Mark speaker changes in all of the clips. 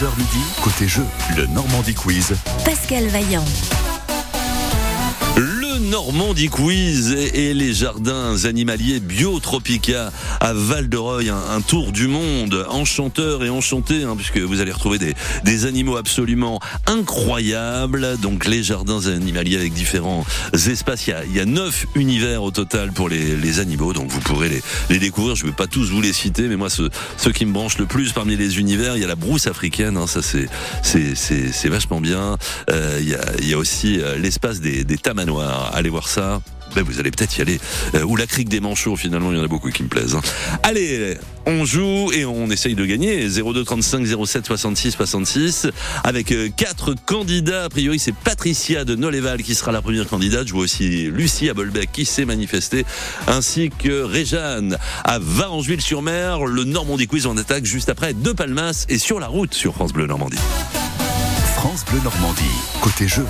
Speaker 1: 11h midi, côté jeu, le Normandie Quiz.
Speaker 2: Pascal Vaillant.
Speaker 3: Normandie Quiz et les jardins animaliers Biotropica à Val-de-Reuil, un, un tour du monde enchanteur et enchanté, hein, puisque vous allez retrouver des, des animaux absolument incroyables. Donc les jardins animaliers avec différents espaces. Il y a, neuf univers au total pour les, les animaux, donc vous pourrez les, les découvrir. Je ne vais pas tous vous les citer, mais moi ceux, qui me branchent le plus parmi les univers, il y a la brousse africaine, hein, ça c'est c'est vachement bien. Euh, il y a il y a aussi euh, l'espace des, des tamanoirs. Allez voir ça. Ben, vous allez peut-être y aller. Euh, ou la crique des manchots, finalement, il y en a beaucoup qui me plaisent. hein. Allez, on joue et on essaye de gagner. 02 35 07 66 66 avec euh, quatre candidats. A priori, c'est Patricia de Noléval qui sera la première candidate. Je vois aussi Lucie à Bolbec qui s'est manifestée, ainsi que Réjeanne à Varangeville-sur-Mer. Le Normandie Quiz en attaque juste après de Palmas et sur la route sur France Bleu Normandie.
Speaker 1: France Bleu Normandie, côté jeu.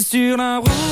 Speaker 4: Sur la route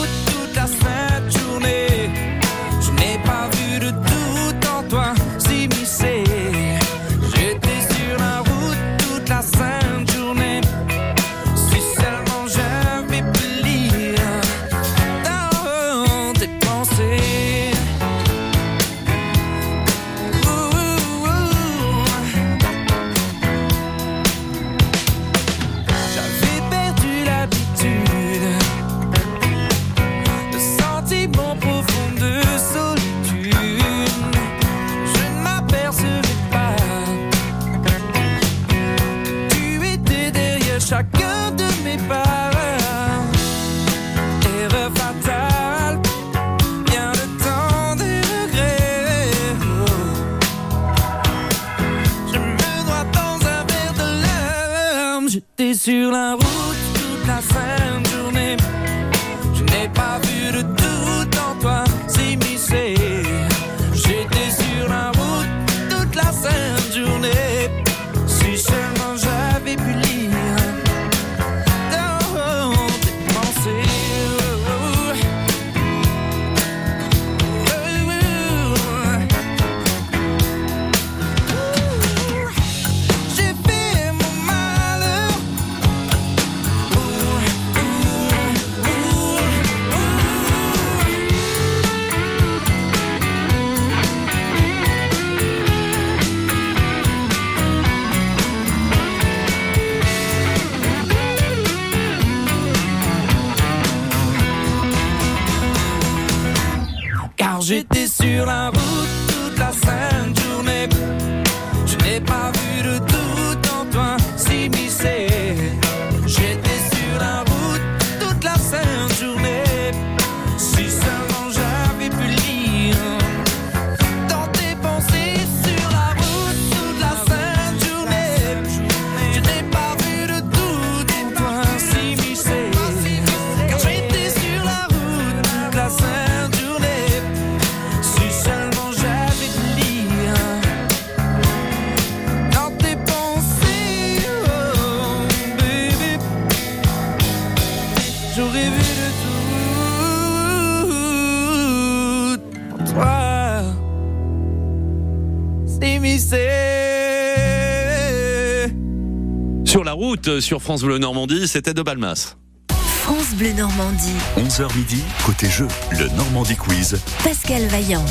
Speaker 4: Sur
Speaker 3: France Bleu Normandie, c'était de Balmas.
Speaker 2: France Bleu Normandie.
Speaker 1: 11h midi, côté jeu, le Normandie Quiz.
Speaker 2: Pascal Vaillant.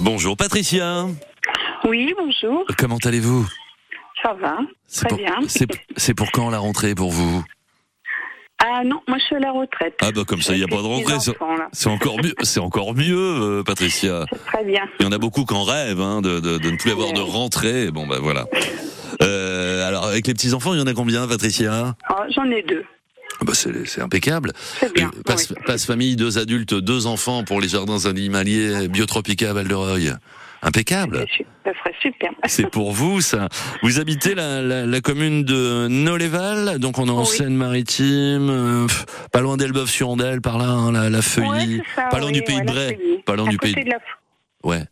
Speaker 3: Bonjour Patricia.
Speaker 5: Oui, bonjour,
Speaker 3: Comment allez-vous?
Speaker 5: Ça va,
Speaker 3: C'est
Speaker 5: très
Speaker 3: pour,
Speaker 5: bien.
Speaker 3: c'est- pour quand la rentrée pour vous?
Speaker 5: Ah non, moi je suis à la retraite.
Speaker 3: Ah bah comme ça, il n'y a pas de rentrée. C'est encore mieux, c'est encore mieux, euh, Patricia.
Speaker 5: C'est très bien.
Speaker 3: Il y en a beaucoup qui en rêvent hein, de, de, de ne plus avoir de rentrée. Bon bah voilà. Euh, alors avec les petits enfants, il y en a combien, Patricia?
Speaker 5: Ah, J'en ai deux.
Speaker 3: Ah bah, c'est impeccable.
Speaker 5: Bien,
Speaker 3: Euh, Passe,
Speaker 5: oui.
Speaker 3: passe famille, deux adultes, deux enfants pour les jardins animaliers Biotropica à Val-de-Reuil. Impeccable.
Speaker 5: C'est su- Ça serait super.
Speaker 3: C'est pour vous ça. Vous habitez la, la, la commune de Noléval, donc on est en
Speaker 5: Oui.
Speaker 3: Seine-Maritime, euh, pas loin d'Elbeuf-sur-Andelle, par là, hein, la, la Feuillie,
Speaker 5: Ouais, c'est ça,
Speaker 3: pas loin
Speaker 5: oui,
Speaker 3: du pays
Speaker 5: ouais,
Speaker 3: de Bray, pas loin
Speaker 5: à
Speaker 3: du
Speaker 5: côté
Speaker 3: pays.
Speaker 5: De la,
Speaker 3: Ouais.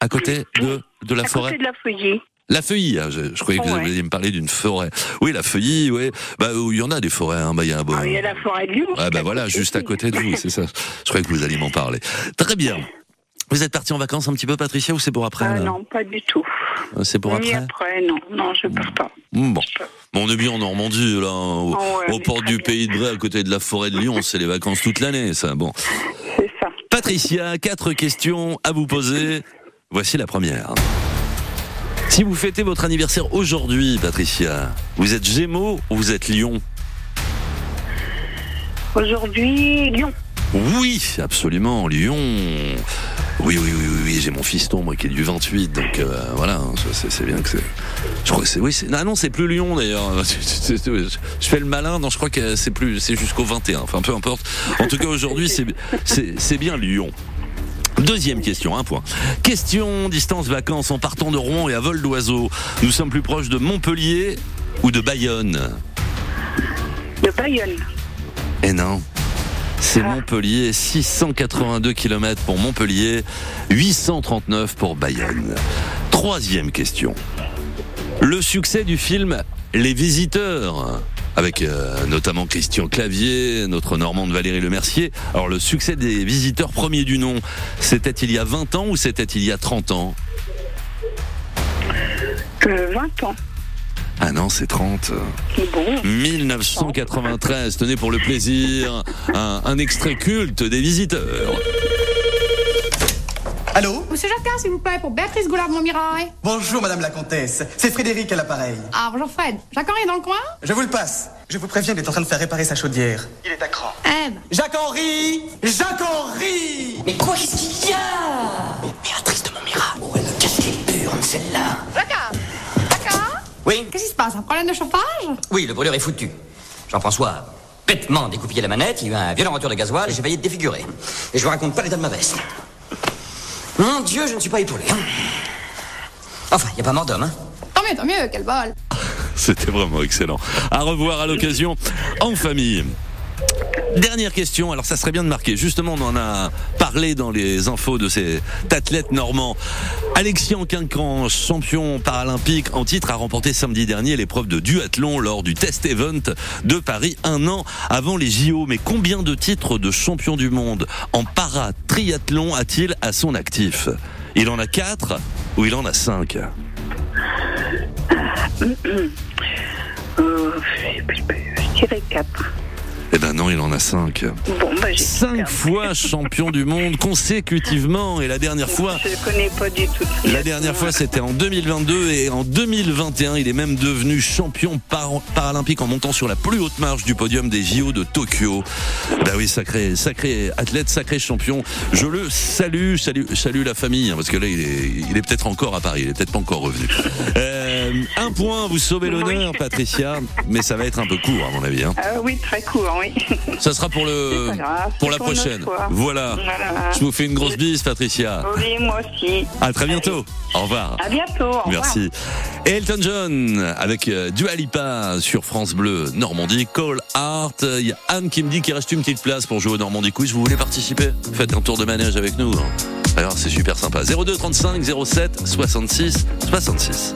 Speaker 3: À côté de de la
Speaker 5: à
Speaker 3: forêt.
Speaker 5: côté de la feuillie.
Speaker 3: La feuillie, ah, je, je croyais que vous alliez me parler d'une forêt. Oui, la feuillie, oui. Bah, où il y en a des forêts, hein. Bah, il y a un bon.
Speaker 5: Ah, il y a la forêt de Lyon.
Speaker 3: Ah, bah voilà, juste à côté de vous, c'est ça. Je croyais que vous alliez m'en parler. Très bien. Vous êtes parti en vacances un petit peu, Patricia, ou c'est pour après
Speaker 5: Ah non, pas du tout.
Speaker 3: Euh, C'est pour
Speaker 5: Ni
Speaker 3: après
Speaker 5: après, non. Non, je pars pas.
Speaker 3: Bon. On est bien en Normandie, là, hein, au,
Speaker 5: Ah ouais,
Speaker 3: portes
Speaker 5: très
Speaker 3: du
Speaker 5: bien.
Speaker 3: pays de Bray, à côté de la forêt de Lyon. C'est les vacances toute l'année, ça. Bon.
Speaker 5: C'est ça.
Speaker 3: Patricia, quatre questions à vous poser. Voici la première. Si vous fêtez votre anniversaire aujourd'hui, Patricia, vous êtes Gémeaux ou vous êtes Lion
Speaker 5: Aujourd'hui, Lyon.
Speaker 3: Oui, absolument, Lyon. Oui, oui, oui, oui, oui, j'ai mon fiston, moi, qui est du 28, donc euh, voilà, hein, c'est bien que c'est. Je crois que c'est. Oui, c'est. Non, non, c'est plus Lyon d'ailleurs. Je fais le malin, non, je crois que c'est plus. C'est jusqu'au 21, enfin peu importe. En tout cas, aujourd'hui, c'est bien Lyon. Deuxième question, un point. Question distance vacances en partant de Rouen et à vol d'oiseau. Nous sommes plus proches de Montpellier ou de Bayonne?
Speaker 5: De Bayonne.
Speaker 3: Eh non. C'est
Speaker 5: Ah.
Speaker 3: Montpellier, 682 km pour Montpellier, 839 pour Bayonne. Troisième question. Le succès du film Les Visiteurs, avec euh, notamment Christian Clavier, notre Normande Valérie Lemercier. Alors le succès des Visiteurs premier du nom, c'était il y a 20 ans ou c'était il y a 30 ans?
Speaker 5: Euh, 20 ans.
Speaker 3: Ah non, c'est 30.
Speaker 5: Bon.
Speaker 3: 1993, tenez pour le plaisir, un, un extrait culte des Visiteurs.
Speaker 6: Allô
Speaker 7: Monsieur Jacquin, s'il vous plaît, pour Béatrice Goulard de Montmirail.
Speaker 6: Bonjour Madame la Comtesse, c'est Frédéric à l'appareil.
Speaker 7: Ah, bonjour Fred. Jacques Henri est dans le coin
Speaker 6: Je vous le passe. Je vous préviens, il est en train de faire réparer sa chaudière. Il est à cran.
Speaker 7: Aide.
Speaker 6: Jacques-Henri Jacques-Henri
Speaker 8: Mais quoi, qu'est-ce qu'il y a Béatrice de Montmirail. Oh, elle a cassé les burnes, celle-là.
Speaker 7: Jacquin Jacquin
Speaker 8: Oui
Speaker 7: Qu'est-ce qui se passe Un problème de chauffage
Speaker 8: Oui, le brûleur est foutu. Jean-François a bêtement découpillé la manette, il y a eu un violent retour de gasoil et j'ai failli être défiguré. Et je vous raconte pas l'état de ma veste. Mon Dieu, je ne suis pas épaulé. hein. Enfin, il n'y a pas mort d'homme, hein.
Speaker 7: Tant mieux, tant mieux, quel bol.
Speaker 3: C'était vraiment excellent. À revoir à l'occasion en famille. Dernière question, alors ça serait bien de marquer. Justement, on en a parlé dans les infos de cet athlète normand. Alexis Anquincan, champion paralympique en titre, a remporté samedi dernier l'épreuve de duathlon lors du test event de Paris un an avant les JO. Mais combien de titres de champion du monde en para-triathlon a-t-il à son actif? Il en a quatre ou il en a cinq?
Speaker 5: Euh, je 4.
Speaker 3: Eh ben non, il en a cinq.
Speaker 5: Bon, bah,
Speaker 3: Cinq fois champion du monde consécutivement et la dernière fois
Speaker 5: Je ne connais pas du tout.
Speaker 3: la dernière fois c'était en 2022 et en 2021 il est même devenu champion par- paralympique en montant sur la plus haute marche du podium des JO de Tokyo. Bah oui, sacré sacré athlète, sacré champion. Je le salue, salue salue la famille hein, parce que là il est il est peut-être encore à Paris, il est peut-être pas encore revenu. Euh, un point, vous sauvez l'honneur Patricia, mais ça va être un peu court à mon avis hein.
Speaker 5: Ah oui, très court, oui.
Speaker 3: Ça sera pour le pour la
Speaker 5: pour
Speaker 3: prochaine. Voilà.
Speaker 5: Voilà.
Speaker 3: Je vous fais une grosse bise Patricia.
Speaker 5: Oui, moi aussi.
Speaker 3: À très bientôt. Au revoir.
Speaker 5: À bientôt. au revoir.
Speaker 3: Merci. Et Elton John avec euh, Dua Lipa sur France Bleu Normandie. Call Art. Il y a Anne qui me dit qu'il reste une petite place pour jouer au Normandie Quiz. Vous voulez participer? Faites un tour de manège avec nous. hein. Alors c'est super sympa. 02 35 07 66 66.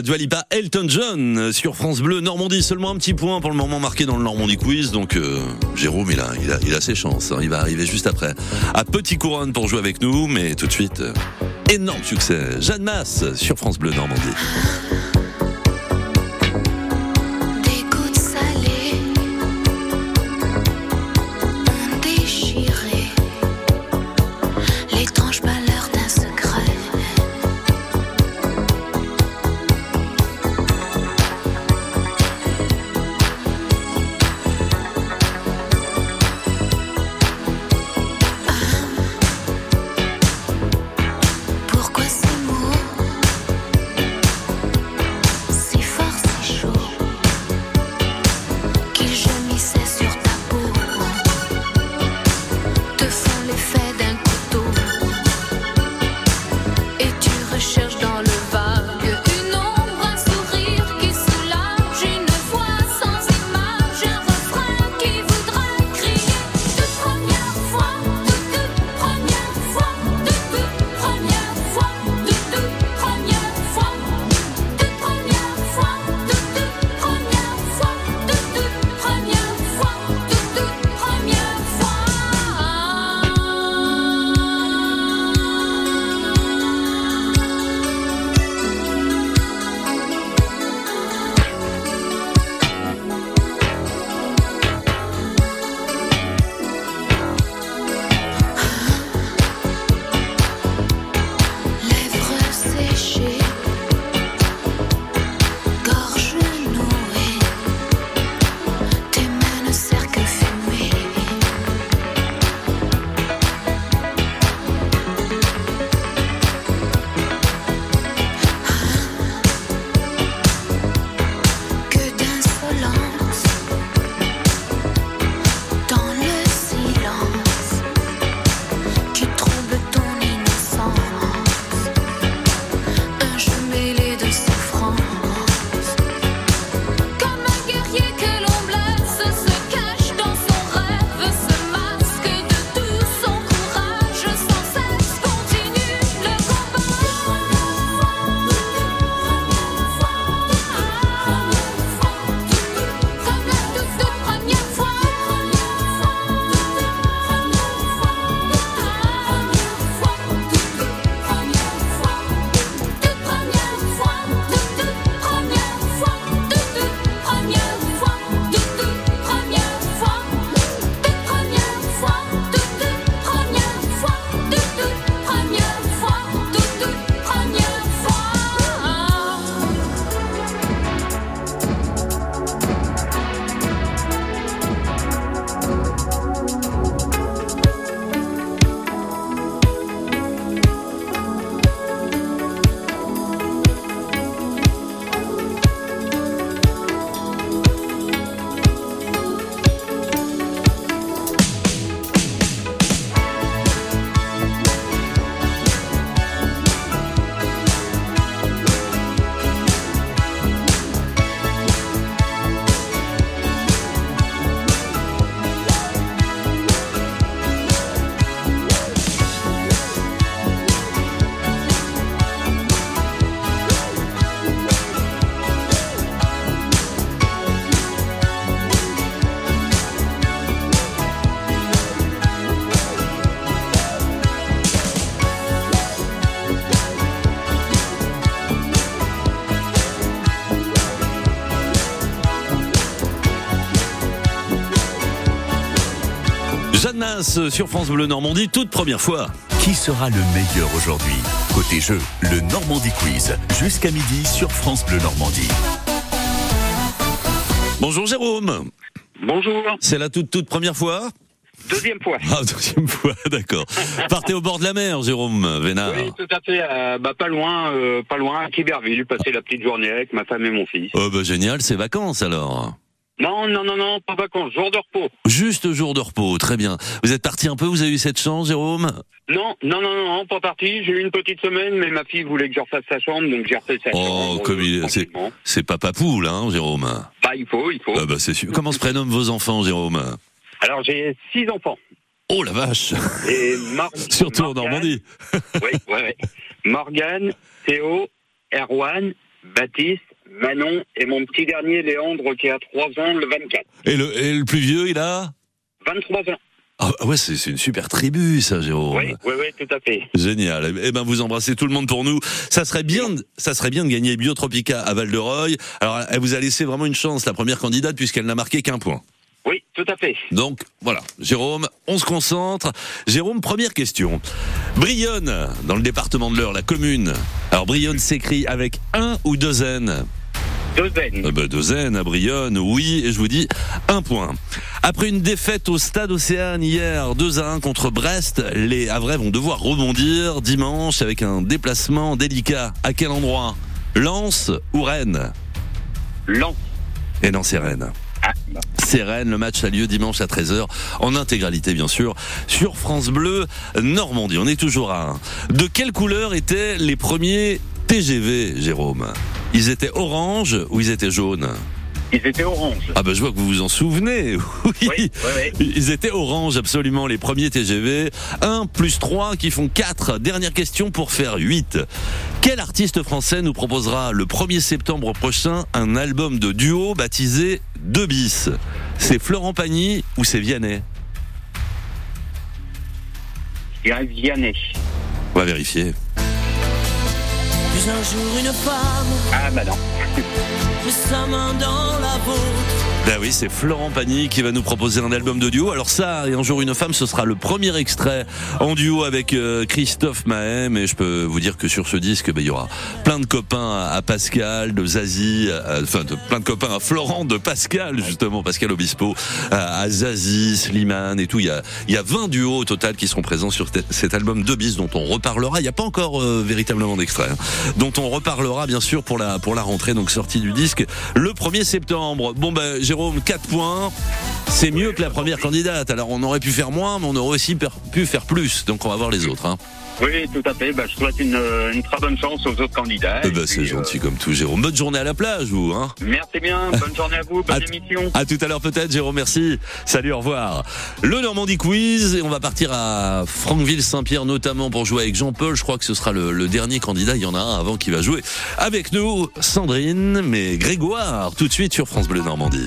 Speaker 9: Suite, euh, Dua Lipa, Elton John euh, sur France Bleu Normandie. Seulement un petit point pour le moment marqué dans le Normandie Quiz. Donc euh, Jérôme, il a ses chances. hein. Il va arriver juste après. À Petit Couronne pour jouer avec nous. Mais tout de suite, euh, énorme succès. Jeanne Masse sur France Bleu Normandie.
Speaker 3: Sur
Speaker 9: France Bleu Normandie, toute première fois.
Speaker 1: Qui sera le meilleur aujourd'hui? Côté jeu, le Normandie Quiz. Jusqu'à midi sur France Bleu Normandie.
Speaker 9: Bonjour Jérôme.
Speaker 10: Bonjour,
Speaker 9: C'est la toute toute première fois?
Speaker 10: Deuxième fois.
Speaker 9: Ah, deuxième fois, d'accord. Partez au bord de la mer, Jérôme Vénard.
Speaker 10: Oui, tout à fait. euh, bah, pas loin, euh, pas loin, à Quiberville. Passer la petite journée avec ma femme et mon fils.
Speaker 9: Oh bah génial, c'est vacances alors.
Speaker 10: Non, non, non, non, pas vacances, jour de repos.
Speaker 9: Juste jour de repos, très bien. Vous êtes parti un peu, vous avez eu cette chance, Jérôme?
Speaker 10: Non, non, non, non, pas parti. J'ai eu une petite semaine, mais ma fille voulait que je refasse sa chambre, donc j'ai refait sa chambre.
Speaker 9: Oh, comme il est, c'est, c'est papa poule, hein, Jérôme.
Speaker 10: Bah, il faut, il faut.
Speaker 9: Ah bah c'est sûr. Comment se prénomment vos enfants, Jérôme?
Speaker 10: Alors, j'ai six enfants.
Speaker 9: Oh la vache
Speaker 10: Et Mar
Speaker 9: Surtout en Normandie.
Speaker 10: Oui, ouais, ouais. Morgane, Théo, Erwan, Baptiste, Manon et mon petit dernier Léandre qui a 3 ans le 24.
Speaker 3: Et le, et le plus vieux, il a?
Speaker 10: 23 ans.
Speaker 3: Ah ouais, c'est une super tribu, ça, Jérôme.
Speaker 10: Oui, oui, oui, tout à fait.
Speaker 3: Génial. Eh ben, vous embrassez tout le monde pour nous. Ça serait bien, de- ça serait bien de gagner Biotropica à Val-de-Reuil. Alors, elle vous a laissé vraiment une chance, la première candidate, puisqu'elle n'a marqué qu'un point.
Speaker 10: Oui, tout à fait.
Speaker 3: Donc, voilà. Jérôme, on se concentre. Jérôme, première question. Brionne, dans le département de l'Eure, la commune. Alors, Brionne s'écrit avec un ou deux N
Speaker 10: Deux N.
Speaker 3: Euh, bah, Deux N à Brionne, oui, et je vous dis un point. Après une défaite au stade Océane hier, 2 à 1 contre Brest, les Havrais vont devoir rebondir dimanche avec un déplacement délicat. À quel endroit? Lens ou Rennes?
Speaker 10: Lent.
Speaker 3: Et non, c'est Rennes.
Speaker 10: Ah.
Speaker 3: C'est Rennes, le match a lieu dimanche à 13h, en intégralité bien sûr, sur France Bleu Normandie. On est toujours à 1. De quelle couleur étaient les premiers TGV, Jérôme Ils étaient orange ou ils étaient jaunes
Speaker 10: Ils étaient orange.
Speaker 3: Ah bah je vois que vous vous en souvenez. Oui.
Speaker 10: Oui, oui, oui.
Speaker 3: Ils étaient orange absolument les premiers TGV. 1 plus 3 qui font 4. Dernière question pour faire 8. Quel artiste français nous proposera le 1er septembre prochain un album de duo baptisé 2 bis? C'est Florent Pagny ou c'est Vianney?
Speaker 10: Je dirais Vianney.
Speaker 3: On va vérifier.
Speaker 4: Plus un jour une femme,
Speaker 10: Ah, bah non.
Speaker 4: mais sa main dans la vôtre.
Speaker 3: Ben oui, c'est Florent Pagny qui va nous proposer un album de duo. Alors ça, et un jour une femme, ce sera le premier extrait en duo avec euh, Christophe Mahem. Et je peux vous dire que sur ce disque, ben, il y aura plein de copains à, Pascal, de Zazie, enfin de, plein de copains à Florent, de Pascal justement, Pascal Obispo, à, Zazie, Slimane et tout. Il y a, y a 20 duos au total qui seront présents sur cet album de bis dont on reparlera. Il n'y a pas encore euh, véritablement d'extrait, hein, dont on reparlera bien sûr pour la pour la rentrée, donc sortie du disque le 1er septembre. Bon ben 4 points. C'est mieux que la première candidate. Alors on aurait pu faire moins, mais on aurait aussi pu faire plus. Donc on va voir les autres. Hein.
Speaker 10: Oui, tout à fait. Bah, je souhaite une, euh, une très bonne chance aux autres candidats.
Speaker 3: Eh ben, c'est
Speaker 10: puis,
Speaker 3: gentil comme tout, Jérôme. Bonne journée à la plage, vous. Hein.
Speaker 10: euh, merci bien. Bonne journée à vous. Bonne
Speaker 3: À-
Speaker 10: émission.
Speaker 3: À tout à l'heure peut-être, Jérôme, merci. Salut, au revoir. Le Normandie Quiz, et on va partir à Franqueville-Saint-Pierre notamment pour jouer avec Jean-Paul. Je crois que ce sera le, le dernier candidat. Il y en a un avant qui va jouer avec nous, Sandrine, mais Grégoire, tout de suite sur France Bleu Normandie.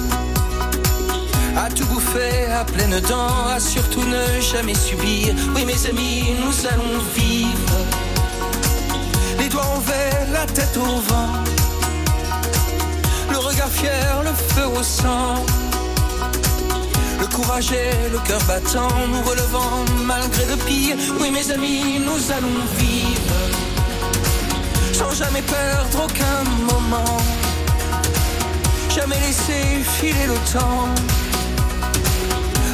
Speaker 11: à tout bouffer à pleines dents, à surtout ne jamais subir. Oui, mes amis, nous allons vivre. Les doigts envers, la tête au vent. Le regard fier, le feu au sang. Le courage et le cœur battant, nous relevant malgré le pire. Oui, mes amis, nous allons vivre. Sans jamais perdre aucun moment. Jamais laisser filer le temps.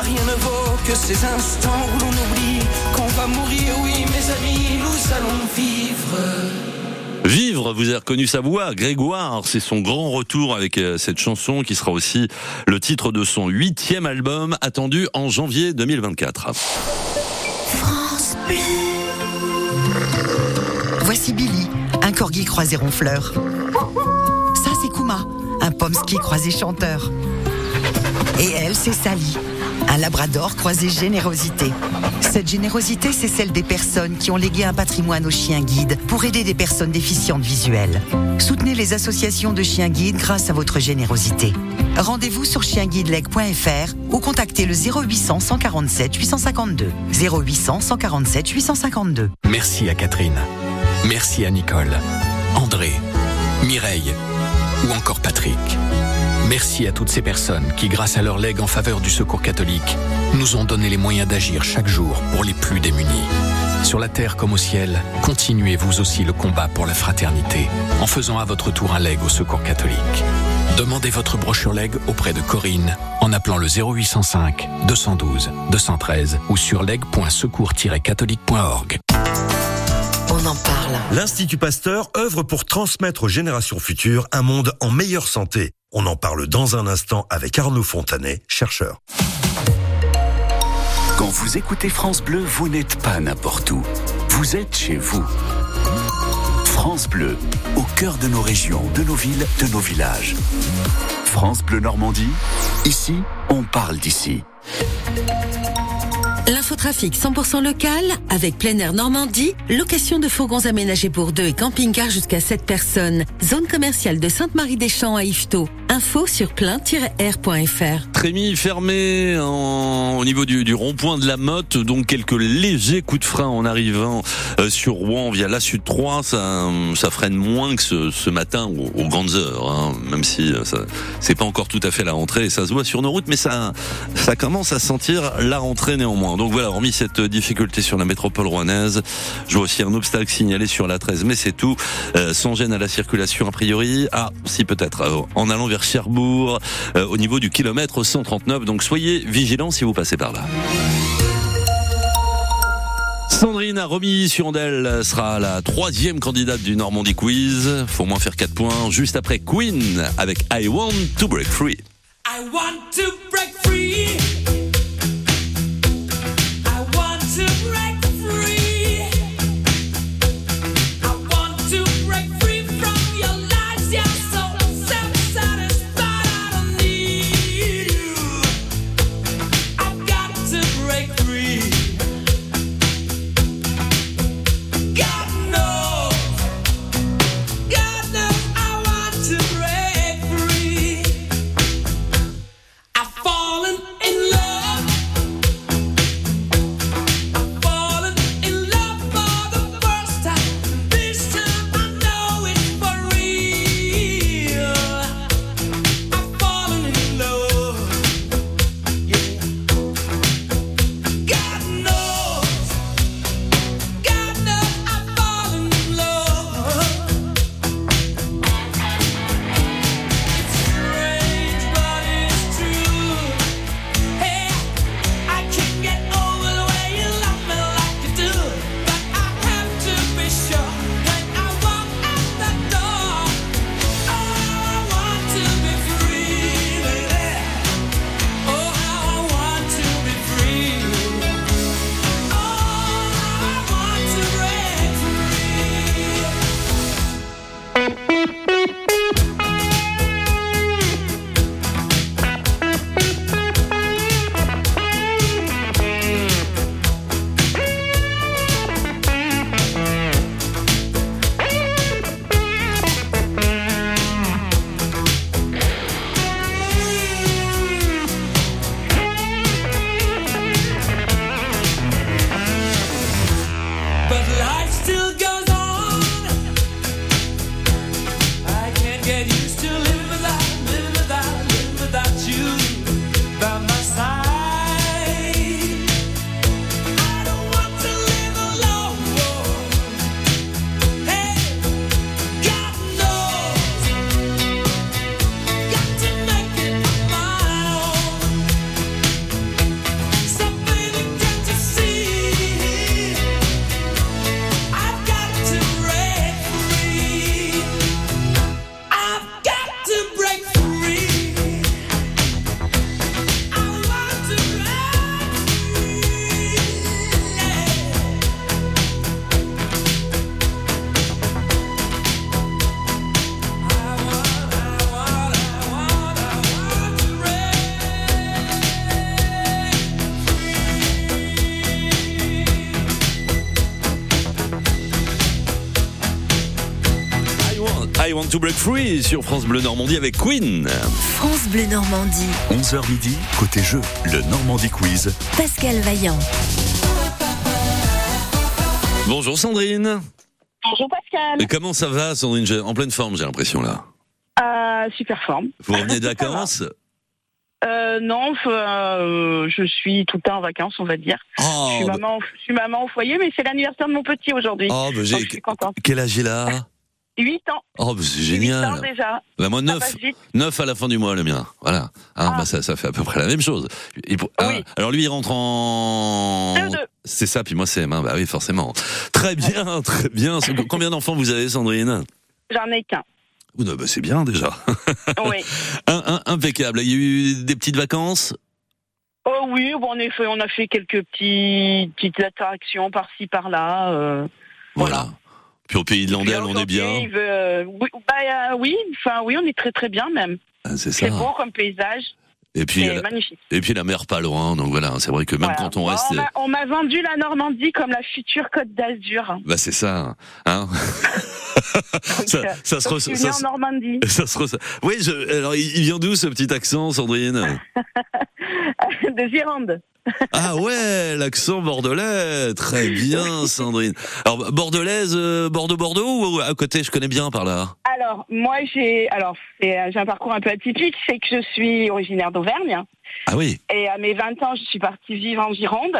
Speaker 11: Car rien ne vaut que ces instants où l'on oublie qu'on va mourir. Oui, mes amis, nous allons vivre.
Speaker 3: Vivre, vous avez reconnu sa voix, Grégoire, c'est son grand retour avec euh, cette chanson qui sera aussi le titre de son huitième album attendu en janvier 2024.
Speaker 2: France Bleu.
Speaker 12: Voici Billy, un corgi croisé ronfleur. Ça, c'est Kuma, un pomsky croisé chanteur. Et elle, c'est Sally, un labrador croisé générosité. Cette générosité, c'est celle des personnes qui ont légué un patrimoine aux chiens guides pour aider des personnes déficientes visuelles. Soutenez les associations de chiens guides grâce à votre générosité. Rendez-vous sur chienguideleg.fr ou contactez le 0800 147 852. 0800 147 852.
Speaker 13: Merci à Catherine. Merci à Nicole, André, Mireille ou encore Patrick. Merci à toutes ces personnes qui, grâce à leur legs en faveur du secours catholique, nous ont donné les moyens d'agir chaque jour pour les plus démunis. Sur la terre comme au ciel, continuez vous aussi le combat pour la fraternité en faisant à votre tour un leg au secours catholique. Demandez votre brochure leg auprès de Corinne en appelant le 0805 212 213 ou sur leg.secours-catholique.org.
Speaker 12: On en parle.
Speaker 14: L'Institut Pasteur œuvre pour transmettre aux générations futures un monde en meilleure santé. On en parle dans un instant avec Arnaud Fontanet, chercheur.
Speaker 1: Quand vous écoutez France Bleu, vous n'êtes pas n'importe où. Vous êtes chez vous. France Bleu, au cœur de nos régions, de nos villes, de nos villages. France Bleu Normandie, ici, on parle d'ici.
Speaker 15: L'infotrafic 100% local avec plein air Normandie, location de fourgons aménagés pour deux et camping-car jusqu'à 7 personnes. Zone commerciale de Sainte-Marie-des-Champs à Yvetot. Info sur plein-air.fr.
Speaker 3: Trémy fermé en- au niveau du, du rond-point de la Motte, donc quelques légers coups de frein en arrivant euh, sur Rouen via la Sud 3, ça, ça freine moins que ce, ce matin aux, aux grandes heures, hein, même si euh, ça c'est pas encore tout à fait la rentrée et ça se voit sur nos routes, mais ça ça commence à sentir la rentrée néanmoins. Donc voilà, hormis cette difficulté sur la métropole rouennaise, je vois aussi un obstacle signalé sur la 13, mais c'est tout, Euh, sans gêne à la circulation a priori. Ah, si peut-être, euh, en allant vers Cherbourg, euh, au niveau du kilomètre 139. Donc soyez vigilants si vous passez par là. Sandrine Romy Surondel sera la troisième candidate du Normandie Quiz. Faut au moins faire 4 points. Juste après Queen avec I Want to Break Free.
Speaker 4: I want to break free. I want to to Break Free
Speaker 3: sur France Bleu Normandie avec Queen.
Speaker 2: France Bleu Normandie.
Speaker 1: 11h midi, côté jeu, le Normandie Quiz.
Speaker 2: Pascal Vaillant.
Speaker 3: Bonjour Sandrine.
Speaker 5: Bonjour Pascal.
Speaker 3: Et comment ça va Sandrine? En pleine forme j'ai l'impression là.
Speaker 5: Euh, super forme.
Speaker 3: Vous revenez de vacances?
Speaker 5: Euh, non, euh, je suis tout le temps en vacances, on va dire.
Speaker 3: Oh,
Speaker 5: je, suis
Speaker 3: bah-
Speaker 5: maman, je suis maman au foyer, mais c'est l'anniversaire de mon petit aujourd'hui.
Speaker 3: Oh, bah, j'ai-. Quel âge il a?
Speaker 5: 8 ans.
Speaker 3: Oh, bah, c'est
Speaker 5: 8 ans
Speaker 3: génial.
Speaker 5: déjà.
Speaker 3: Moi,
Speaker 5: Ça
Speaker 3: 9,
Speaker 5: passe vite.
Speaker 3: 9 à la fin du mois, le mien. Voilà. Hein, bah, ça, ça fait à peu près la même chose. Ah, alors lui, il rentre en... C'est ça, puis moi, c'est M1. Bah oui, forcément. Très bien, très bien. Combien d'enfants vous avez, Sandrine?
Speaker 5: J'en ai qu'un.
Speaker 3: Bah, C'est bien, déjà.
Speaker 5: Oui.
Speaker 3: Un- un- impeccable. Il y a eu des petites vacances?
Speaker 5: Oh oui, bon, en effet, on a fait quelques petits, petites attractions par-ci, par-là. euh,
Speaker 3: Voilà. Puis au pays de
Speaker 5: puis
Speaker 3: Landel, on est bien.
Speaker 5: veut, euh, oui, bah, euh, oui, enfin oui, on est très très bien même.
Speaker 3: Ah, c'est ça.
Speaker 5: C'est beau comme paysage.
Speaker 3: Et puis, la-
Speaker 5: magnifique.
Speaker 3: et puis la mer pas loin, donc voilà, c'est vrai que même
Speaker 5: Voilà.
Speaker 3: quand on reste,
Speaker 5: on m'a- vendu la Normandie comme la future Côte d'Azur.
Speaker 3: bah c'est ça, hein. ça, ça se re- ça
Speaker 5: en Normandie.
Speaker 3: ça se re- Oui, je, alors il il vient d'où ce petit accent, Sandrine?
Speaker 5: De Gironde.
Speaker 3: Ah ouais, l'accent bordelais, très bien, Sandrine. Alors bordelaise, euh, Bordeaux-Bordeaux ou à côté, je connais bien par là?
Speaker 5: Alors, moi, j'ai alors c'est- j'ai un parcours un peu atypique, c'est que je suis originaire d'Auvergne.
Speaker 3: Ah oui,
Speaker 5: Et à mes 20 ans, je suis partie vivre en Gironde.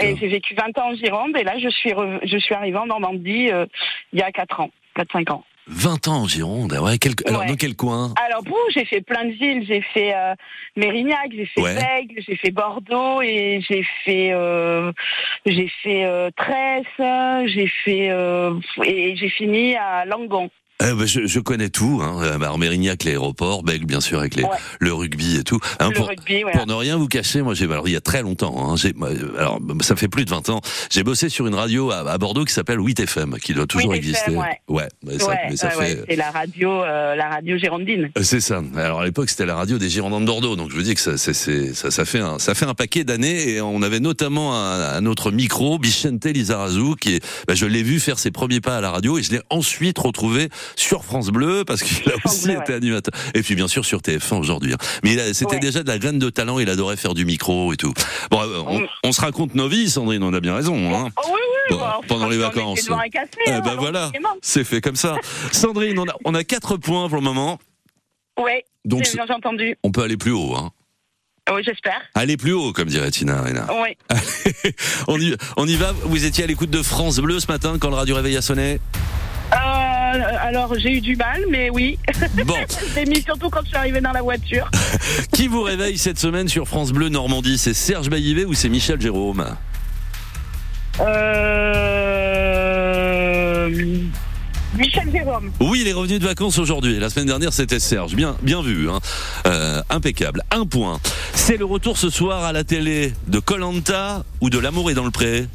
Speaker 5: Et j'ai vécu 20 ans en Gironde. Et là, je suis, re- je suis arrivée en Normandie euh, il y a 4 ans, 4-5 ans.
Speaker 3: 20 ans en Gironde, ah ouais, quel- alors
Speaker 5: Ouais.
Speaker 3: dans quel coin?
Speaker 5: Alors, bouh, j'ai fait plein de villes. J'ai fait euh, Mérignac, j'ai fait
Speaker 3: Ouais.
Speaker 5: Bègle, j'ai fait Bordeaux et j'ai fait, euh, j'ai fait euh, Tresse, j'ai fait euh, et j'ai fini à Langon.
Speaker 3: Eh ben, je, je connais tout, hein. Euh, bah, alors, Mérignac, l'aéroport, Bègle, bien sûr, avec les, le rugby et tout. Hein,
Speaker 5: Le
Speaker 3: pour,
Speaker 5: rugby, voilà.
Speaker 3: pour ne rien vous cacher, moi, j'ai, alors, il y a très longtemps, hein, euh, alors, ça fait plus de 20 ans, j'ai bossé sur une radio à, à Bordeaux qui s'appelle 8FM, qui doit toujours exister.
Speaker 5: Ouais.
Speaker 3: ouais, mais ça,
Speaker 5: ouais,
Speaker 3: mais ça
Speaker 5: ouais,
Speaker 3: fait,
Speaker 5: ouais, c'est la radio, euh, la radio girondine.
Speaker 3: Euh, C'est ça. Alors à l'époque, c'était la radio des Girondins de Bordeaux. Donc je vous dis que ça, c'est- c'est- ça, ça fait un, ça fait un paquet d'années. Et on avait notamment un, un autre micro, Bichente Lizarazu, qui est, bah, je l'ai vu faire ses premiers pas à la radio et je l'ai ensuite retrouvé sur France Bleu parce qu'il a aussi
Speaker 5: Bleu,
Speaker 3: été
Speaker 5: ouais.
Speaker 3: animateur. Et puis bien sûr sur TF1 aujourd'hui. hein. Mais c'était
Speaker 5: Ouais.
Speaker 3: déjà de la graine de talent. Il adorait faire du micro et tout. Bon, euh, on, on se raconte nos vies, Sandrine. On a bien raison. Hein.
Speaker 5: Oh oui, oui.
Speaker 3: Bon,
Speaker 5: bah,
Speaker 3: pendant les vacances. Eh
Speaker 5: hein,
Speaker 3: ben voilà, c'est fait comme ça. Sandrine, on a, on a quatre points pour le moment.
Speaker 5: Ouais.
Speaker 3: Donc,
Speaker 5: bien entendu.
Speaker 3: On peut aller plus haut. Hein.
Speaker 5: Oui, j'espère.
Speaker 3: Aller plus haut, comme dirait Tina Arena.
Speaker 5: Oui.
Speaker 3: on, y, on y va. Vous étiez à l'écoute de France Bleu ce matin quand le radio réveil a sonné?
Speaker 5: Euh, alors j'ai eu du mal, mais oui.
Speaker 3: Bon.
Speaker 5: je l'ai mis surtout quand je suis arrivée dans la voiture.
Speaker 3: Qui vous réveille cette semaine sur France Bleu Normandie C'est Serge Baillivet ou c'est Michel Jérôme?
Speaker 5: Euh... Michel Jérôme.
Speaker 3: Oui, il est revenu de vacances aujourd'hui. La semaine dernière, c'était Serge. Bien, bien vu. Hein. Euh, impeccable. Un point. C'est le retour ce soir à la télé de Colanta ou de L'amour est dans le pré?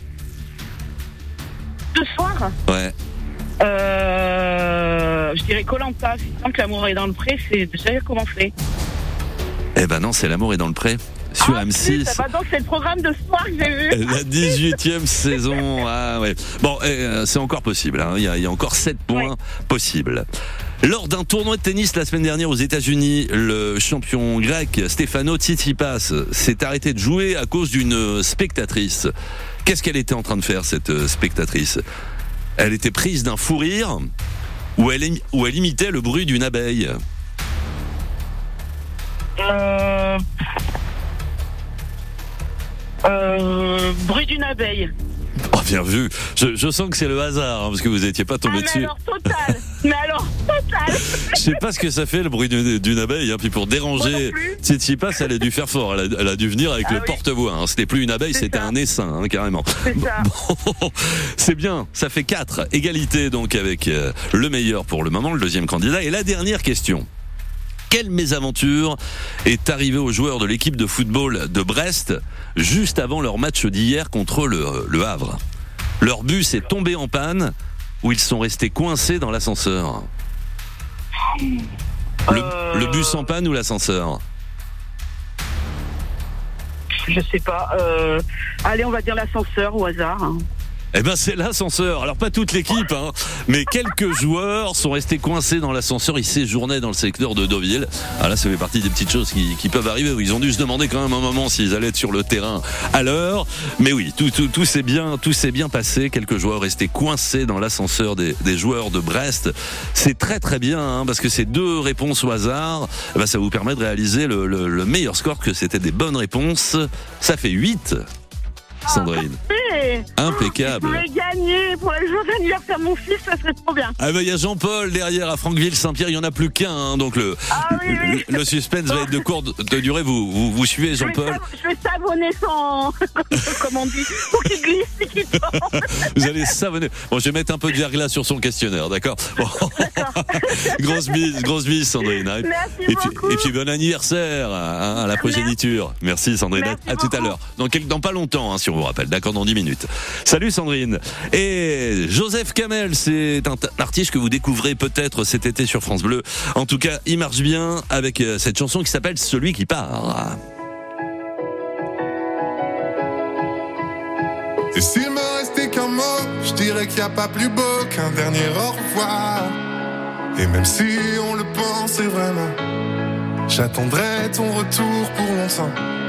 Speaker 5: Ce soir,
Speaker 3: Ouais.
Speaker 5: Euh... je dirais Colanta. C'est simple, l'amour est dans le pré, c'est déjà commencé.
Speaker 3: Eh ben non, c'est L'amour est dans le pré sur M6.
Speaker 5: Ça va donc, c'est le programme de soir que j'ai vu.
Speaker 3: La 18e saison. Ah ouais. Bon, euh, c'est encore possible. hein. Il, y a, il y a encore 7 points possibles. Lors d'un tournoi de tennis la semaine dernière aux États-Unis, le champion grec Stefano Tsitsipas s'est arrêté de jouer à cause d'une spectatrice. Qu'est-ce qu'elle était en train de faire cette euh, spectatrice? Elle était prise d'un fou rire où elle, imitait le bruit d'une abeille.
Speaker 5: Euh... Euh... Bruit d'une abeille.
Speaker 3: Oh, bien vu. Je, je sens que c'est le hasard hein, parce que vous n'étiez pas
Speaker 5: Ah,
Speaker 3: tombé
Speaker 5: mais
Speaker 3: dessus.
Speaker 5: alors total. mais alors total.
Speaker 3: Je sais pas ce que ça fait le bruit d'une abeille. Hein. Puis pour déranger Tsitsipas, elle a dû faire fort. Elle a, elle a dû venir avec
Speaker 5: Ah
Speaker 3: le porte-voix. Hein. C'était plus une abeille, c'était un essaim, hein, carrément.
Speaker 5: C'est ça.
Speaker 3: Bon, c'est bien. Ça fait 4 Égalité donc avec euh, le meilleur pour le moment, le deuxième candidat. Et la dernière question. Quelle mésaventure est arrivée aux joueurs de l'équipe de football de Brest juste avant leur match d'hier contre le, le Havre? Leur bus est tombé en panne ou ils sont restés coincés dans l'ascenseur? Le, le bus en panne ou l'ascenseur?
Speaker 5: Je sais pas. Euh... Allez, on va dire l'ascenseur au hasard.
Speaker 3: Eh ben c'est l'ascenseur. Alors pas toute l'équipe, hein, mais quelques joueurs sont restés coincés dans l'ascenseur. Ils séjournaient dans le secteur de Deauville. Ah là, ça fait partie des petites choses qui, qui peuvent arriver. Ils ont dû se demander quand même un moment s'ils allaient être sur le terrain à l'heure. Mais oui, tout, tout, tout s'est bien, tout s'est bien passé. Quelques joueurs restés coincés dans l'ascenseur des, des joueurs de Brest. C'est très très bien hein, parce que ces deux réponses au hasard, eh ben, ça vous permet de réaliser le, le- le meilleur score que c'était des bonnes réponses. Ça fait 8. Sandrine. Impeccable.
Speaker 5: Je voulais gagner pour le jour d'anniversaire de mon fils, ça serait trop bien.
Speaker 3: Ah ben il y a Jean-Paul derrière à Franqueville-Saint-Pierre, il y en a plus qu'un, hein, donc le,
Speaker 5: Ah oui, oui.
Speaker 3: le, le suspense va être de courte de durée. Vous, vous, vous suivez Jean-Paul
Speaker 5: je vais savonner son. Comment on dit Pour qu'il glisse et qu'il tombe.
Speaker 3: Vous allez savonner. Bon, je vais mettre un peu de verglas sur son questionnaire, d'accord? Bon. Grosse bise, grosse bise Sandrine. hein.
Speaker 5: Merci
Speaker 3: et, puis,
Speaker 5: beaucoup.
Speaker 3: et puis bon anniversaire hein, à la progéniture. Merci Sandrine.
Speaker 5: Merci
Speaker 3: à, à tout à l'heure. Dans, dans pas longtemps, hein, si on vous rappelle. D'accord, dans 10 minutes. Salut Sandrine. Et Joseph Kamel, c'est un, artiste que vous découvrez peut-être cet été sur France Bleu. En tout cas, il marche bien avec euh, cette chanson qui s'appelle Celui qui part.
Speaker 16: Et s'il me restait qu'un mot, je dirais qu'il n'y a pas plus beau qu'un dernier au revoir. Et même si on le pensait vraiment, j'attendrai ton retour pour longtemps.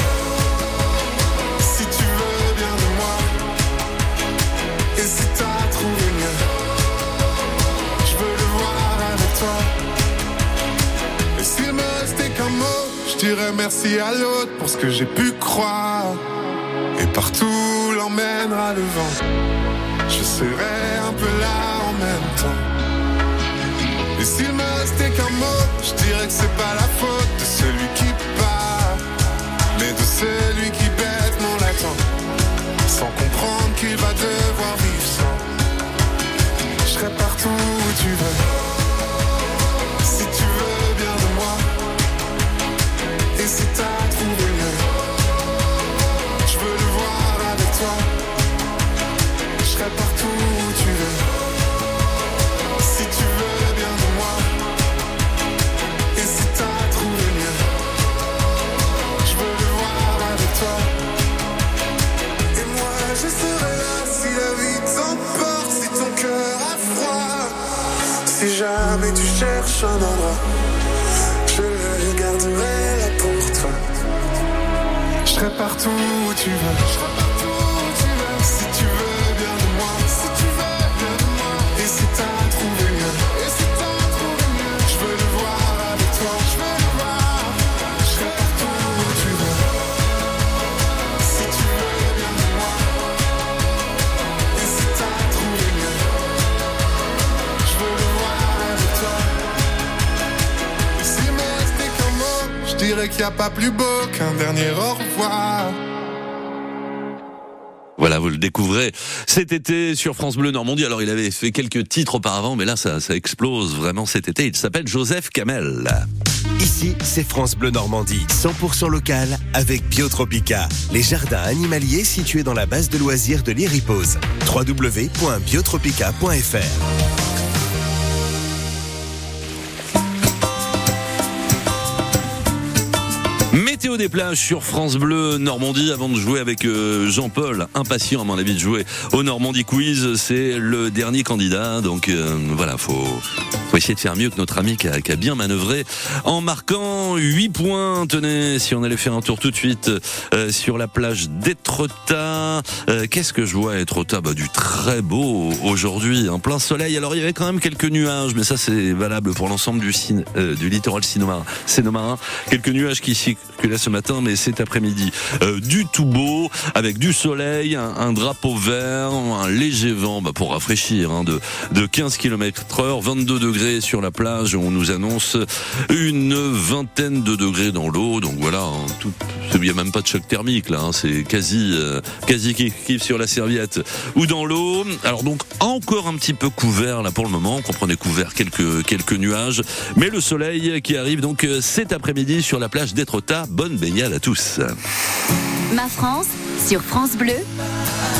Speaker 16: Je dirais merci à l'autre pour ce que j'ai pu croire et partout l'emmènera le vent. Je serai un peu là en même temps. Et s'il me restait qu'un mot, je dirais que c'est pas la faute de celui qui part, mais de celui qui bêtement l'attend, sans comprendre qu'il va devoir vivre sans. Je serai partout où tu veux. Je le garderai là pour toi. Je serai partout où tu veux. Qu'il n'y a pas plus beau qu'un dernier au revoir.
Speaker 3: Voilà, vous le découvrez cet été sur France Bleu Normandie. Alors, il avait fait quelques titres auparavant, mais là, ça, ça explose vraiment cet été. Il s'appelle Joseph Kamel.
Speaker 17: Ici, c'est France Bleu Normandie, 100% local avec Biotropica, les jardins animaliers situés dans la base de loisirs de l'Iripose. www.biotropica.fr
Speaker 3: Météo des plages sur France Bleu Normandie. Avant de jouer avec euh, Jean-Paul, impatient à mon avis de jouer au Normandie Quiz, c'est le dernier candidat. Donc euh, voilà, faut, faut essayer de faire mieux que notre ami qui a, qui a bien manœuvré en marquant 8 points. Tenez, si on allait faire un tour tout de suite euh, sur la plage d'Étretat. Euh, Qu'est-ce que je vois à Étretat? Bah, Du très beau aujourd'hui, en plein soleil. Alors il y avait quand même quelques nuages, mais ça c'est valable pour l'ensemble du, euh, du littoral sénomarin. Quelques nuages qui s'y que là ce matin, mais cet après-midi, euh, du tout beau, avec du soleil, un, drapeau vert, un léger vent bah, pour rafraîchir, hein, de, de 15 km heure, 22 degrés sur la plage, on nous annonce une vingtaine de degrés dans l'eau, donc voilà, hein, tout, il n'y a même pas de choc thermique là, hein, c'est quasi, euh, quasi kiff sur la serviette ou dans l'eau. Alors donc encore un petit peu couvert là pour le moment, comprenez couvert quelques quelques nuages, mais le soleil qui arrive donc euh, cet après-midi sur la plage Bonne baignade à tous.
Speaker 2: Ma France, sur France Bleu,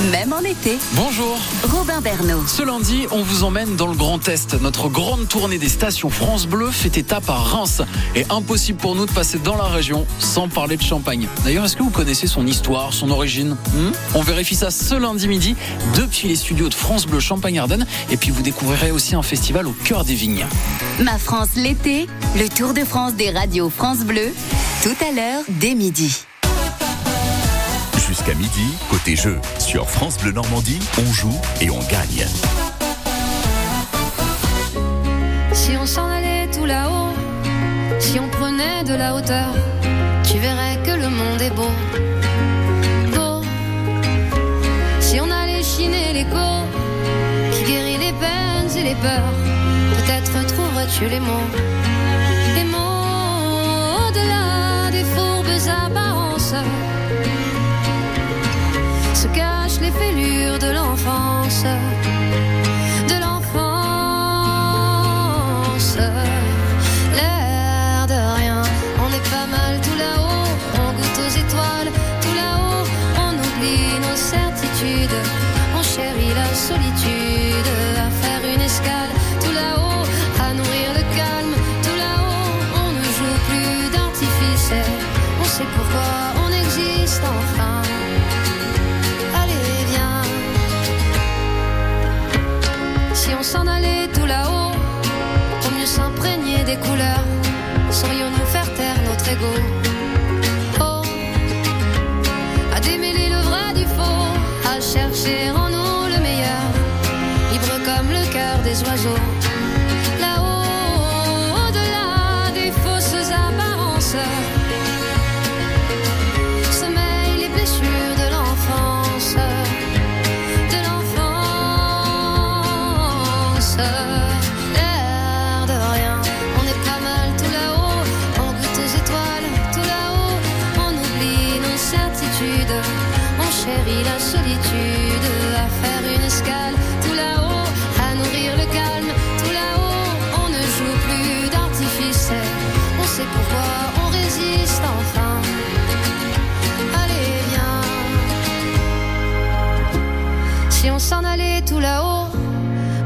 Speaker 2: même en été.
Speaker 18: Bonjour.
Speaker 2: Robin Bernot.
Speaker 18: Ce lundi, on vous emmène dans le Grand Est. Notre grande tournée des stations France Bleu fait étape à Reims. Et impossible pour nous de passer dans la région sans parler de Champagne. D'ailleurs, est-ce que vous connaissez son histoire, son origine Hmm On vérifie ça ce lundi midi depuis les studios de France Bleu Champagne-Ardenne. Et puis vous découvrirez aussi un festival au cœur des vignes.
Speaker 2: Ma France l'été, le Tour de France des radios France Bleu, tout à l'heure dès midi.
Speaker 1: Jusqu'à midi, côté jeu, sur France Bleu Normandie, on joue et on gagne.
Speaker 19: Si on s'en allait tout là-haut, si on prenait de la hauteur, tu verrais que le monde est beau. Beau. Si on allait chiner l'écho, qui guérit les peines et les peurs, peut-être trouverais-tu les mots. Fêlures de l'enfance. S'en allait tout là-haut, pour mieux s'imprégner des couleurs, saurions-nous faire taire notre ego? Oh, à démêler le vrai du faux, à chercher en nous le meilleur, libre comme le cœur des oiseaux.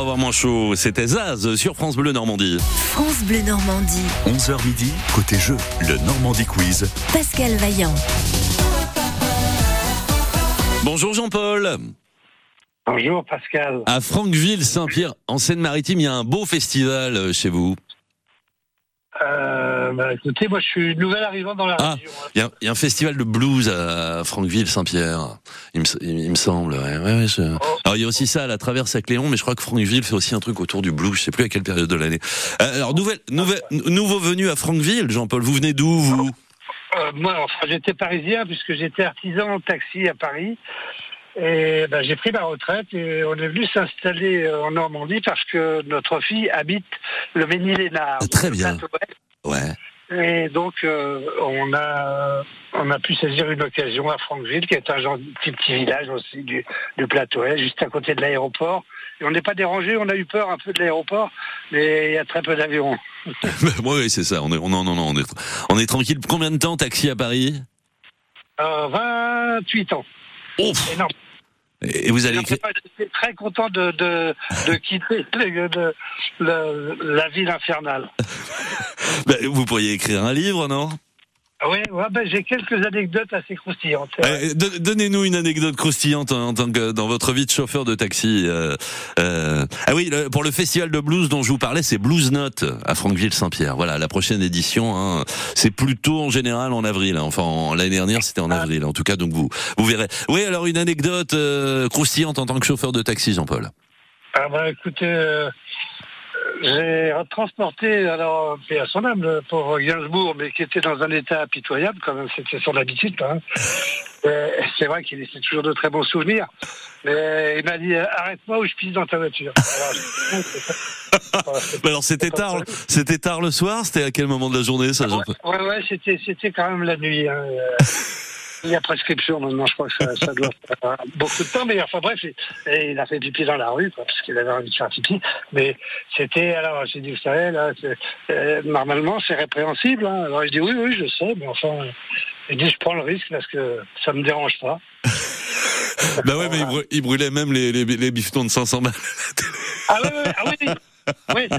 Speaker 3: Avoir moins chaud, c'était Zaz sur France Bleu Normandie.
Speaker 2: France Bleu Normandie,
Speaker 1: 11h midi, côté jeu, le Normandie Quiz.
Speaker 2: Pascal Vaillant.
Speaker 3: Bonjour Jean-Paul.
Speaker 20: Bonjour Pascal.
Speaker 3: À Franqueville-Saint-Pierre, en Seine-Maritime, il y a un beau festival euh, chez vous.
Speaker 20: Euh, bah, écoutez, moi je suis nouvel arrivant dans la
Speaker 3: Ah,
Speaker 20: région.
Speaker 3: il y, a- il y a un festival de blues à Franqueville-Saint-Pierre, il me, il- il me semble. ouais, ouais, ouais, je- Alors il y a aussi ça à la traverse à Cléon, mais je crois que Franqueville fait aussi un truc autour du blues, je sais plus à quelle période de l'année. Euh, alors nouvelle, nouvelle, nouveau venu à Franqueville, Jean-Paul, vous venez d'où vous?
Speaker 20: Euh, moi, enfin, j'étais parisien puisque j'étais artisan en taxi à Paris. Et ben, j'ai pris ma retraite et on est venu s'installer euh, en Normandie parce que notre fille habite le Ménil-Lénard.
Speaker 3: Ah, Très bien. Ouais.
Speaker 20: Et donc, euh, on a on a pu saisir une occasion à Franqueville, qui est un gentil petit village aussi du, du plateau, juste à côté de l'aéroport. Et on n'est pas dérangé, on a eu peur un peu de l'aéroport, mais il y a très peu d'avions.
Speaker 3: oui, c'est ça. On est, on, non, non, on est, on est tranquille. Combien de temps taxi à Paris?
Speaker 20: Euh, 28 ans. Énorme.
Speaker 3: Et vous allez
Speaker 20: Je suis très content de, de, de quitter le- de- le- la ville infernale.
Speaker 3: Ben, Vous pourriez écrire un livre, non?
Speaker 20: Oui, ouais, ben, j'ai quelques anecdotes assez croustillantes.
Speaker 3: Euh, don- Donnez-nous une anecdote croustillante en, en tant que dans votre vie de chauffeur de taxi. euh, euh, Ah oui, le- pour le festival de blues dont je vous parlais, c'est Blues Note à Franqueville-Saint-Pierre. Voilà, la prochaine édition, hein, c'est plutôt en général en avril. hein. Enfin, en- l'année dernière, c'était en avril. En tout cas, donc vous vous verrez. Oui, alors une anecdote euh, croustillante en tant que chauffeur de taxi, Jean-Paul.
Speaker 20: Ah bah écoutez, euh, j'ai transporté, alors, à son âme, le pauvre Gainsbourg, mais qui était dans un état impitoyable, quand même, c'était son habitude, même. Euh, C'est vrai qu'il laissait toujours de très bons souvenirs, mais il m'a dit, euh, arrête-moi ou je pisse dans ta voiture. Alors,
Speaker 3: c'était tard, c'était tard le soir. C'était à quel moment de la journée, ça, Jean-Paul?
Speaker 20: Ouais, ouais, c'était, c'était quand même la nuit. hein. Euh, Il y a prescription maintenant, je crois que ça, ça doit faire beaucoup de temps, mais enfin bref, il, a fait pipi dans la rue, quoi, parce qu'il avait envie de faire pipi. Mais c'était, alors j'ai dit, vous savez, là, euh, normalement c'est répréhensible. hein. Alors il dit, oui, oui, je sais, mais enfin, il dit, je prends le risque parce que ça me dérange pas.
Speaker 3: Bah ouais, mais il, brû- il brûlait même les, les, les bifetons de 500 balles.
Speaker 20: Ah oui, oui, ah oui, oui,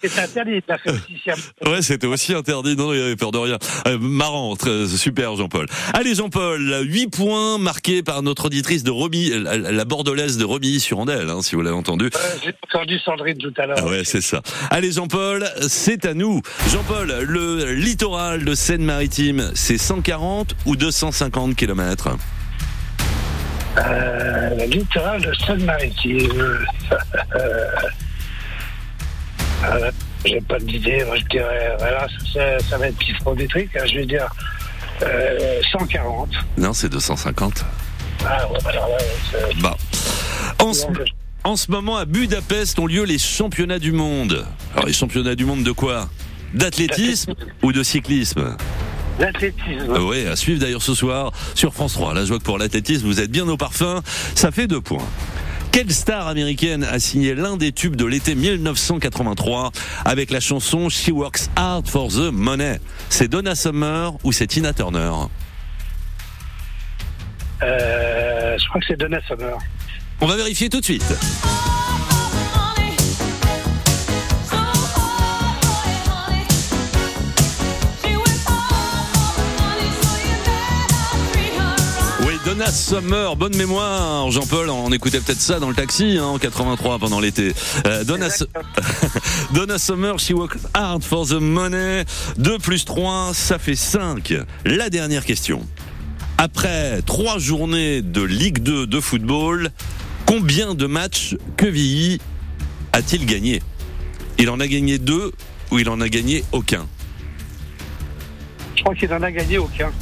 Speaker 20: c'est- c'est interdit, il a fait aussi sciemment.
Speaker 3: Ouais, c'était aussi interdit. Non, il avait peur de rien. Euh, marrant, très super, Jean-Paul. Allez, Jean-Paul, 8 points marqués par notre auditrice de Romy, la, la bordelaise de Romy sur Andelle, hein, si vous l'avez entendu.
Speaker 20: Euh, J'ai entendu Sandrine tout à l'heure.
Speaker 3: Ah ouais, c'est ça. Allez, Jean-Paul, c'est à nous. Jean-Paul, le littoral de Seine-Maritime, c'est 140 ou 250 kilomètres?
Speaker 20: Euh, le littoral de Seine-Maritime. Euh, euh, J'ai pas d'idée, moi je dirais, voilà, ça, ça va être pifrométrique, hein, je vais dire euh, 140.
Speaker 3: Non, c'est 250.
Speaker 20: Ah ouais, alors là, c'est-
Speaker 3: Bah. En ce, en ce moment, à Budapest ont lieu les championnats du monde. Alors, les championnats du monde de quoi? D'athlétisme ou de cyclisme?
Speaker 20: L'athlétisme.
Speaker 3: Euh, Oui, à suivre d'ailleurs ce soir sur France 3. Là, je vois que pour l'athlétisme, vous êtes bien au parfum. Ça fait deux points. Quelle star américaine a signé l'un des tubes de l'été 1983 avec la chanson She Works Hard for the Money? C'est Donna Summer ou c'est Tina Turner?
Speaker 20: Euh, je crois que c'est Donna Summer.
Speaker 3: On va vérifier tout de suite. Donna Summer, bonne mémoire, Jean-Paul. On écoutait peut-être ça dans le taxi hein, en 83 pendant l'été. Euh, Donna, Donna Summer, she worked hard for the money. 2 plus 3, ça fait 5. La dernière question. Après trois journées de Ligue 2 de football, combien de matchs Quevilly a-t-il gagné? Il en a gagné deux ou il en a gagné aucun?
Speaker 20: Je crois qu'il n'en a gagné aucun.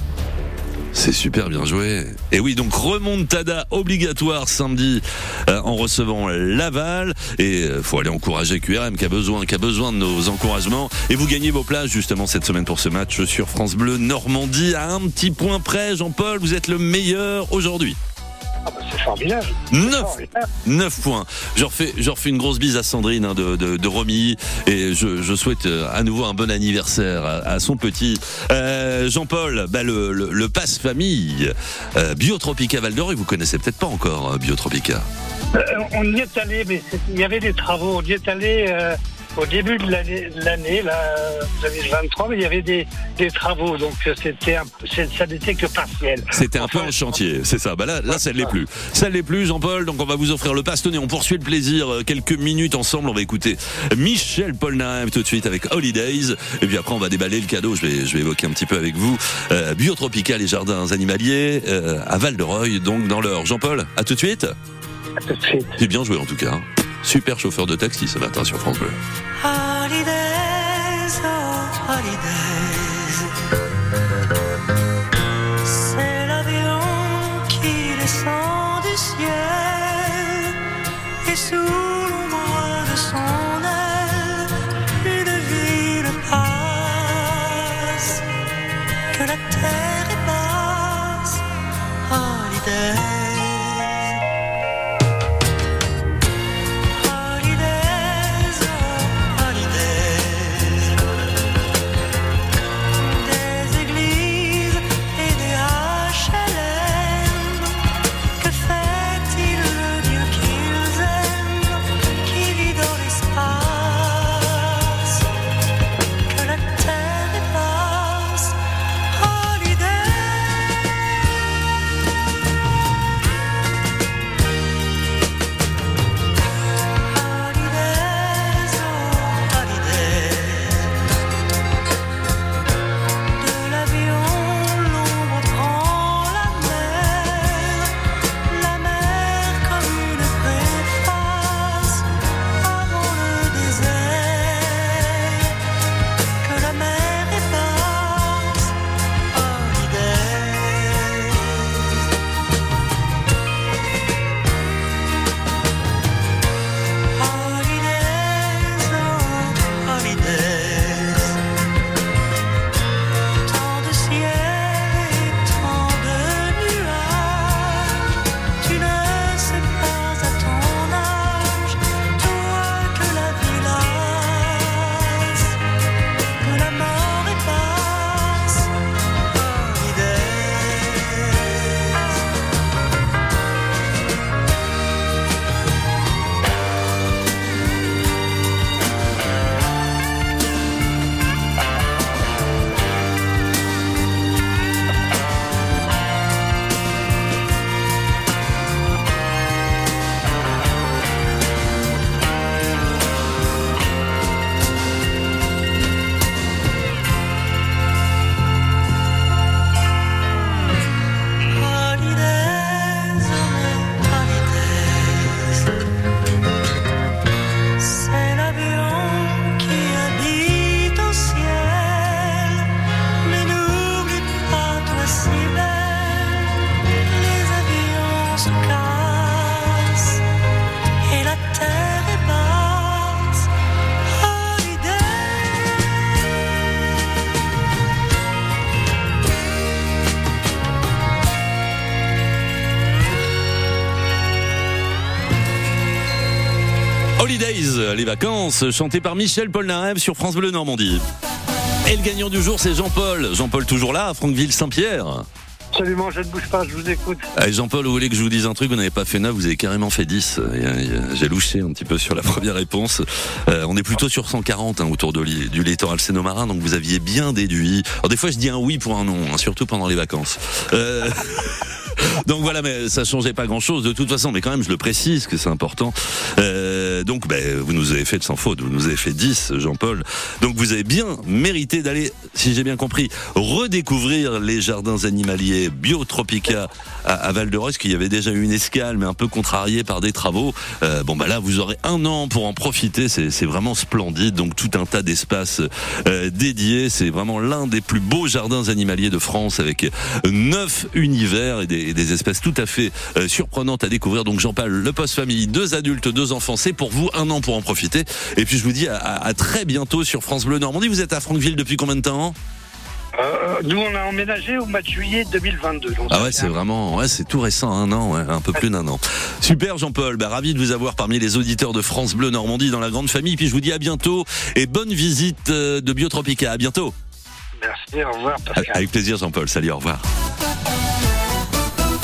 Speaker 3: C'est super bien joué. Et oui, donc remontada obligatoire samedi euh, en recevant Laval. Et euh, faut aller encourager QRM qui a besoin, qui a besoin de nos encouragements. Et vous gagnez vos places justement cette semaine pour ce match sur France Bleu Normandie à un petit point près. Jean-Paul, vous êtes le meilleur aujourd'hui.
Speaker 20: Ah bah, c'est formidable.
Speaker 3: 9, 9 points. Je refais, je refais une grosse bise à Sandrine hein, de, de, de Romy et je, je souhaite euh, à nouveau un bon anniversaire à, à son petit Euh, Jean-Paul. Bah, le, le, le passe famille euh, Biotropica Val d'Or, vous connaissez peut-être pas encore euh, Biotropica.
Speaker 20: Euh, on y est allé, mais il y avait des travaux. On y est allé euh, au début de l'année, là, 2023, mais il y avait des, des travaux, donc euh, c'était ça n'était que partiel.
Speaker 3: C'était un peu en chantier, c'est ça. Bah là, là, ça ne l'est plus. Ça ne l'est plus, Jean-Paul. Donc, on va vous offrir le passe. Tenez, on poursuit le plaisir. euh, Quelques minutes ensemble. On va écouter Michel Polnareff tout de suite avec Holidays. Et puis après, on va déballer le cadeau. Je vais, je vais évoquer un petit peu avec vous. Euh, Biotropica, les jardins animaliers, euh, à Val-de-Reuil, donc dans l'heure. Jean-Paul, à tout de suite.
Speaker 20: À tout de suite.
Speaker 3: C'est bien joué, en tout cas. Super chauffeur de taxi ce matin sur France Bleu.
Speaker 11: Oh. Holidays,
Speaker 3: les vacances, chanté par Michel Polnareff sur France Bleu Normandie. Et le gagnant du jour, c'est Jean-Paul. Jean-Paul toujours là, à Franqueville-Saint-Pierre.
Speaker 20: Absolument, je ne bouge pas, je vous écoute.
Speaker 3: Allez, Jean-Paul, vous voulez que je vous dise un truc Vous n'avez pas fait 9, vous avez carrément fait 10. Euh, euh, J'ai louché un petit peu sur la première réponse. Euh, on est plutôt sur 140 hein, autour de du littoral sénomarin, donc vous aviez bien déduit. Alors des fois, je dis un oui pour un non, hein, surtout pendant les vacances. Euh, Donc voilà, mais ça changeait pas grand-chose de toute façon, mais quand même, je le précise que c'est important. Euh, donc, ben, vous nous avez fait de sans faute, vous nous avez fait 10, Jean-Paul. Donc vous avez bien mérité d'aller, si j'ai bien compris, redécouvrir les jardins animaliers Biotropica à, à Val de Reuil, qu'il y avait déjà eu une escale, mais un peu contrariée par des travaux. Euh, bon, bah là, vous aurez un an pour en profiter, c'est vraiment splendide. Donc tout un tas d'espaces euh, dédiés, c'est vraiment l'un des plus beaux jardins animaliers de France avec neuf univers et des, et des espèces tout à fait euh, surprenantes à découvrir. Donc Jean-Paul, le poste famille, deux adultes, deux enfants, c'est pour vous un an pour en profiter. Et puis je vous dis à, à- à très bientôt sur France Bleu Normandie. Vous êtes à Franqueville depuis combien de temps?
Speaker 20: Euh, nous, on a emménagé au mois de juillet 2022. donc
Speaker 3: Ah ouais, c'est vraiment, ouais, c'est tout récent, un an, ouais, un peu plus d'un an. Super Jean-Paul, bah, ravi de vous avoir parmi les auditeurs de France Bleu Normandie dans la grande famille. Puis je vous dis à bientôt et bonne visite euh, de Biotropica. À bientôt.
Speaker 20: Merci, au revoir. Pascal.
Speaker 3: Avec plaisir Jean-Paul. Salut, au revoir.